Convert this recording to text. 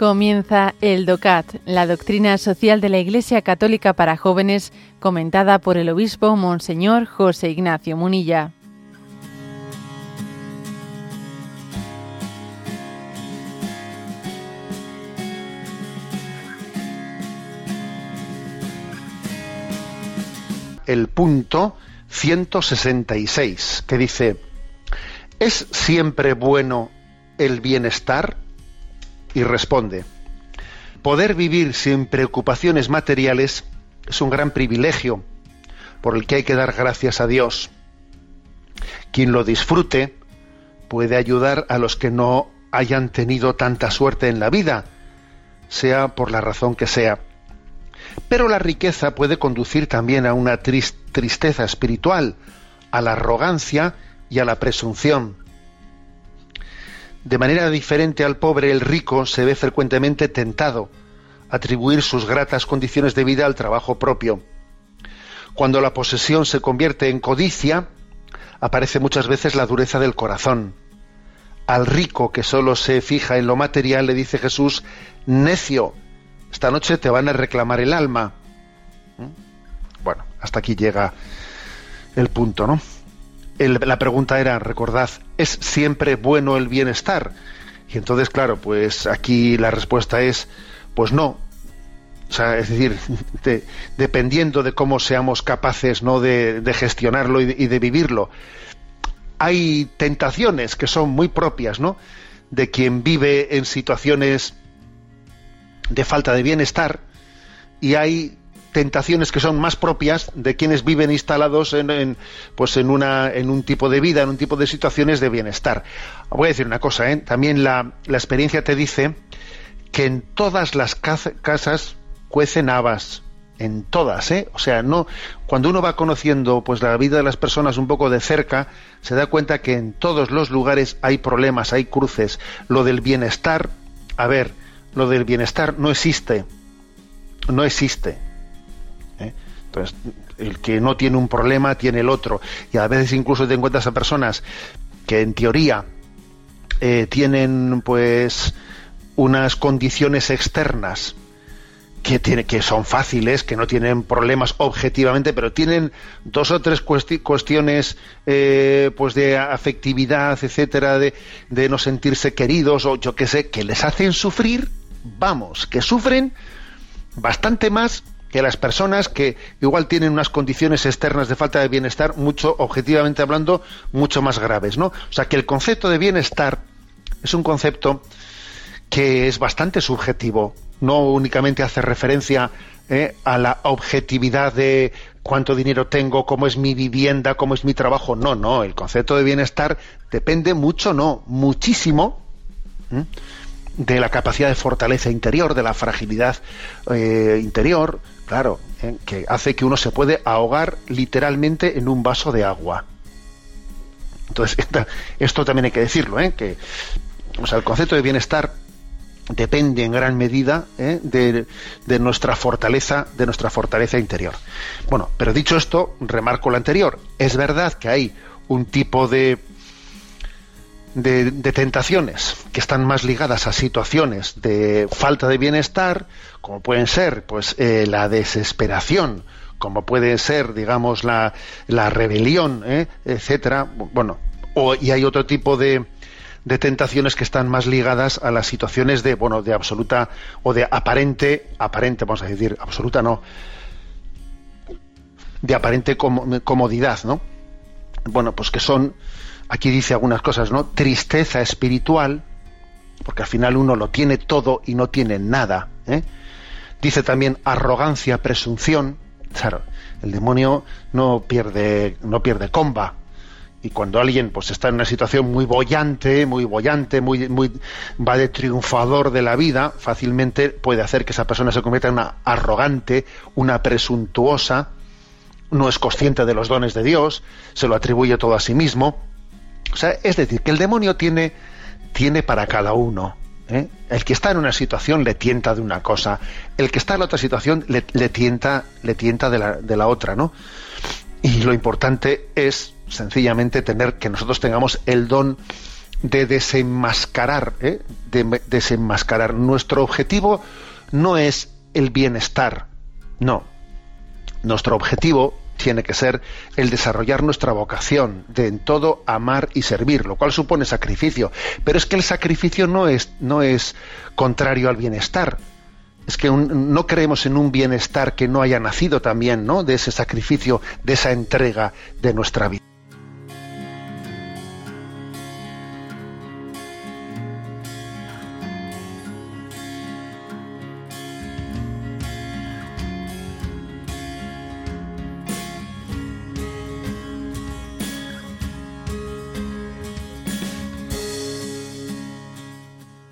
Comienza el DOCAT, la doctrina social de la Iglesia Católica para jóvenes, comentada por el obispo Monseñor José Ignacio Munilla. el punto 166, que dice, ¿es siempre bueno el bienestar? Y responde, poder vivir sin preocupaciones materiales es un gran privilegio por el que hay que dar gracias a Dios. Quien lo disfrute puede ayudar a los que no hayan tenido tanta suerte en la vida, sea por la razón que sea. Pero la riqueza puede conducir también a una tristeza espiritual, a la arrogancia y a la presunción. De manera diferente al pobre, el rico se ve frecuentemente tentado a atribuir sus gratas condiciones de vida al trabajo propio. Cuando la posesión se convierte en codicia, aparece muchas veces la dureza del corazón. Al rico que solo se fija en lo material le dice Jesús, necio, esta noche te van a reclamar el alma. ¿Mm? Bueno, hasta aquí llega el punto, ¿no? La pregunta era, recordad, ¿es siempre bueno el bienestar? Y entonces, claro, pues aquí la respuesta es, pues no. O sea, es decir, dependiendo de cómo seamos capaces ¿no? de, gestionarlo y de, vivirlo. Hay tentaciones que son muy propias, ¿no? De quien vive en situaciones de falta de bienestar y hay tentaciones que son más propias de quienes viven instalados en, pues en una en un tipo de vida en un tipo de situaciones de bienestar voy a decir una cosa ¿eh? también la, la, experiencia te dice que en todas las casas cuecen habas en todas ¿eh? o sea no cuando uno va conociendo pues la vida de las personas un poco de cerca se da cuenta que en todos los lugares hay problemas hay cruces lo del bienestar a ver lo del bienestar no existe. No existe. Entonces, el que no tiene un problema tiene el otro. Y a veces incluso te encuentras a personas que en teoría eh, tienen pues unas condiciones externas que, tiene, que son fáciles, que no tienen problemas objetivamente, pero tienen dos o tres cuestiones eh, pues de afectividad, etcétera, de, de no sentirse queridos o yo qué sé, que les hacen sufrir vamos, que sufren bastante más que las personas que igual tienen unas condiciones externas de falta de bienestar mucho, objetivamente hablando, mucho más graves, ¿no? O sea que el concepto de bienestar es un concepto que es bastante subjetivo, no únicamente hace referencia eh, a la objetividad de cuánto dinero tengo, cómo es mi vivienda, cómo es mi trabajo. No, no, el concepto de bienestar depende mucho, no, muchísimo de la capacidad de fortaleza interior, de la fragilidad eh, interior, claro, eh, que hace que uno se puede ahogar literalmente en un vaso de agua. Entonces, esto también hay que decirlo, ¿eh? que el concepto de bienestar depende en gran medida de, de, nuestra fortaleza, de nuestra fortaleza interior. Bueno, pero dicho esto, remarco lo anterior. Es verdad que hay un tipo de de, tentaciones que están más ligadas a situaciones de falta de bienestar, como pueden ser pues eh, la desesperación, como puede ser, digamos, la, la rebelión, ¿eh? etcétera. Bueno, o, y hay otro tipo de, de tentaciones que están más ligadas a las situaciones de, bueno, de absoluta o de aparente, aparente, vamos a decir, absoluta no, de aparente comodidad, ¿no? Bueno, pues que son aquí dice algunas cosas, ¿no? Tristeza espiritual, porque al final uno lo tiene todo y no tiene nada. ¿eh? Dice también arrogancia, presunción. Claro, el demonio no pierde, no pierde comba. Y cuando alguien pues está en una situación muy bollante, muy bollante, muy, muy va de triunfador de la vida, fácilmente puede hacer que esa persona se convierta en una arrogante, una presuntuosa, no es consciente de los dones de Dios, se lo atribuye todo a sí mismo o sea, es decir, que el demonio tiene, tiene para cada uno. ¿eh? El que está en una situación le tienta de una cosa, el que está en la otra situación le, tienta, le tienta de la, de la otra, ¿no? Y lo importante es sencillamente tener que nosotros tengamos el don de desenmascarar, ¿eh? de desenmascarar. Nuestro objetivo no es el bienestar, no. Nuestro objetivo tiene que ser el desarrollar nuestra vocación de en todo amar y servir, lo cual supone sacrificio. Pero es que el sacrificio no es, no es contrario al bienestar. Es que no creemos en un bienestar que no haya nacido también, ¿no? De ese sacrificio, de esa entrega de nuestra vida.